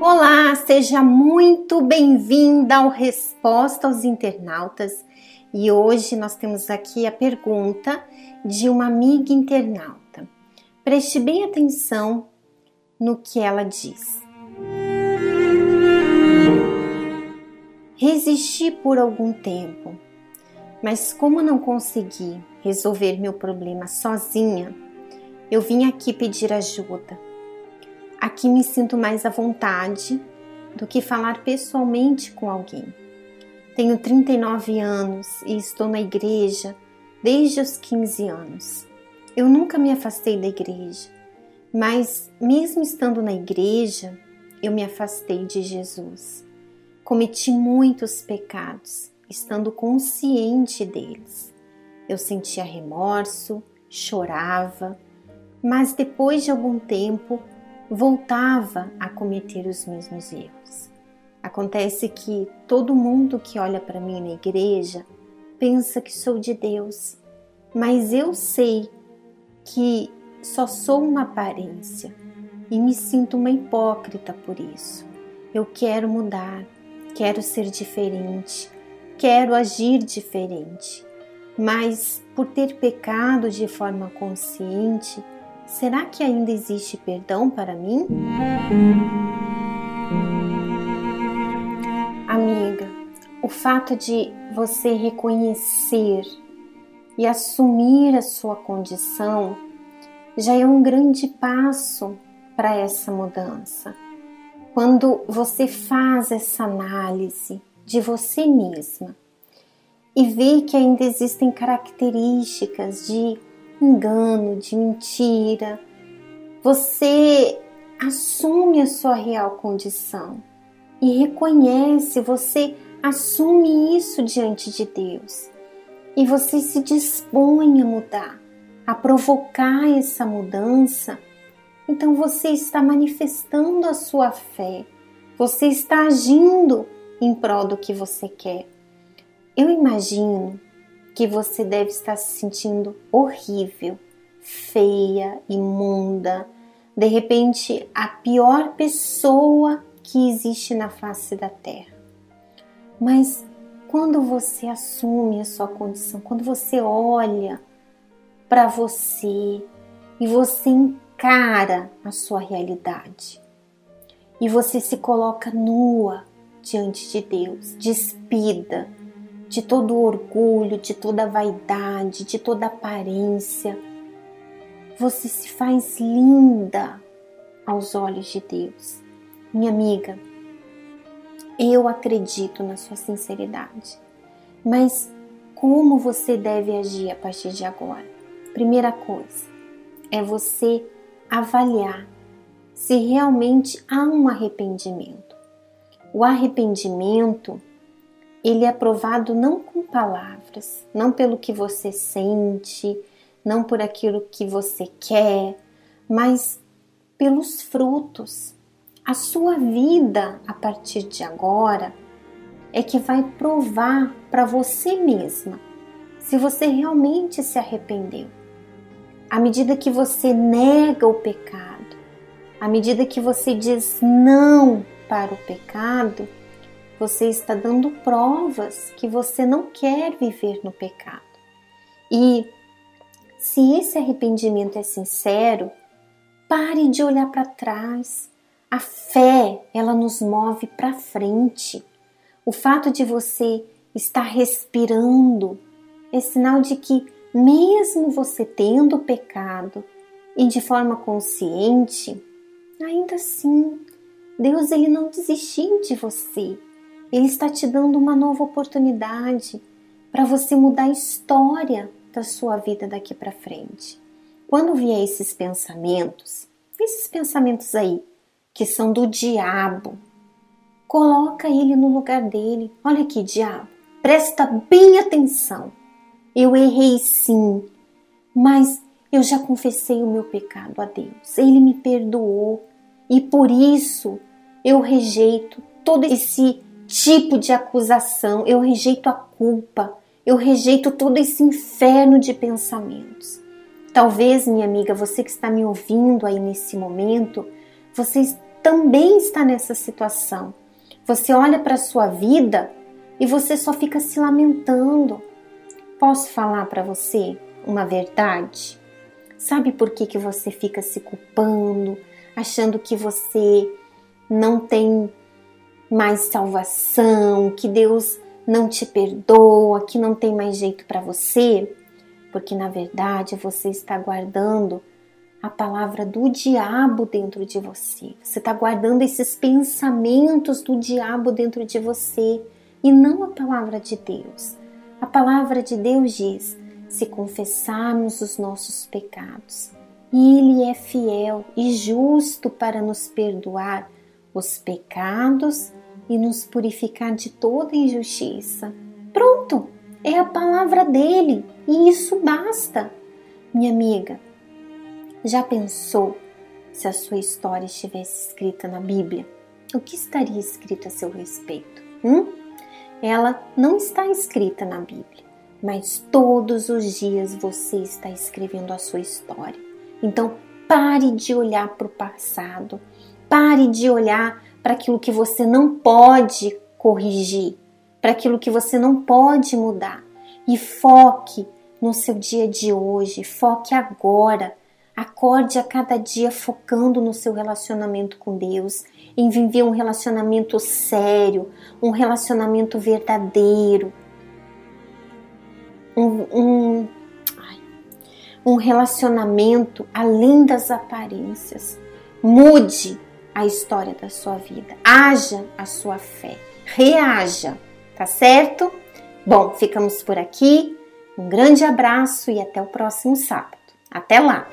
Olá, seja muito bem-vinda ao Resposta aos Internautas. E hoje nós temos aqui a pergunta de uma amiga internauta. Preste bem atenção no que ela diz. Resisti por algum tempo, mas como não consegui resolver meu problema sozinha, eu vim aqui pedir ajuda. Aqui me sinto mais à vontade do que falar pessoalmente com alguém. Tenho 39 anos e estou na igreja desde os 15 anos. Eu nunca me afastei da igreja, mas mesmo estando na igreja, eu me afastei de Jesus. Cometi muitos pecados, estando consciente deles. Eu sentia remorso, chorava, mas depois de algum tempo voltava a cometer os mesmos erros. Acontece que todo mundo que olha para mim na igreja pensa que sou de Deus, mas eu sei que só sou uma aparência e me sinto uma hipócrita por isso. Eu quero mudar, quero ser diferente, quero agir diferente. Mas por ter pecado de forma consciente, será que ainda existe perdão para mim? Amiga, o fato de você reconhecer e assumir a sua condição já é um grande passo para essa mudança. Quando você faz essa análise de você mesma e vê que ainda existem características de engano, de mentira, você assume a sua real condição e reconhece, você assume isso diante de Deus e você se dispõe a mudar, a provocar essa mudança. Então você está manifestando a sua fé, você está agindo em prol do que você quer. Eu imagino que você deve estar se sentindo horrível, feia, imunda, de repente a pior pessoa que existe na face da terra. Mas quando você assume a sua condição, quando você olha para você e você encara a sua realidade e você se coloca nua diante de Deus, despida de todo o orgulho, de toda vaidade, de toda a aparência. Você se faz linda aos olhos de Deus. Minha amiga, eu acredito na sua sinceridade, mas como você deve agir a partir de agora? Primeira coisa é você avaliar se realmente há um arrependimento. O arrependimento, ele é provado não com palavras, não pelo que você sente, não por aquilo que você quer, mas pelos frutos. A sua vida a partir de agora é que vai provar para você mesma se você realmente se arrependeu à medida que você nega o pecado, à medida que você diz não para o pecado, você está dando provas que você não quer viver no pecado. E se esse arrependimento é sincero, pare de olhar para trás. A fé, ela nos move para frente. O fato de você estar respirando é sinal de que mesmo você tendo pecado e de forma consciente, ainda assim, Deus ele não desistiu de você. Ele está te dando uma nova oportunidade para você mudar a história da sua vida daqui para frente. Quando vier esses pensamentos, esses pensamentos aí que são do diabo, coloca ele no lugar dele. Olha aqui, diabo, presta bem atenção. Eu errei sim, mas eu já confessei o meu pecado a Deus. Ele me perdoou e por isso eu rejeito todo esse tipo de acusação, eu rejeito a culpa, Eu rejeito todo esse inferno de pensamentos. Talvez, minha amiga, você que está me ouvindo aí nesse momento, você também está nessa situação. Você olha para a sua vida e você só fica se lamentando. Posso falar para você uma verdade? Sabe por que, que você fica se culpando, achando que você não tem mais salvação, que Deus não te perdoa, que não tem mais jeito para você? Porque na verdade você está guardando a palavra do diabo dentro de você. Você está guardando esses pensamentos do diabo dentro de você e não a palavra de Deus. A palavra de Deus diz: se confessarmos os nossos pecados, Ele é fiel e justo para nos perdoar os pecados e nos purificar de toda injustiça. Pronto, é a palavra dele e isso basta. Minha amiga, já pensou se a sua história estivesse escrita na Bíblia? O que estaria escrito a seu respeito? Hum? Ela não está escrita na Bíblia, mas todos os dias você está escrevendo a sua história. Então, pare de olhar para o passado, pare de olhar para aquilo que você não pode corrigir, para aquilo que você não pode mudar. E foque no seu dia de hoje, foque agora. Acorde a cada dia focando no seu relacionamento com Deus, em viver um relacionamento sério, um relacionamento verdadeiro, um, um, um relacionamento além das aparências. Mude a história da sua vida. Haja a sua fé. Reaja, tá certo? Bom, ficamos por aqui. Um grande abraço e até o próximo sábado. Até lá!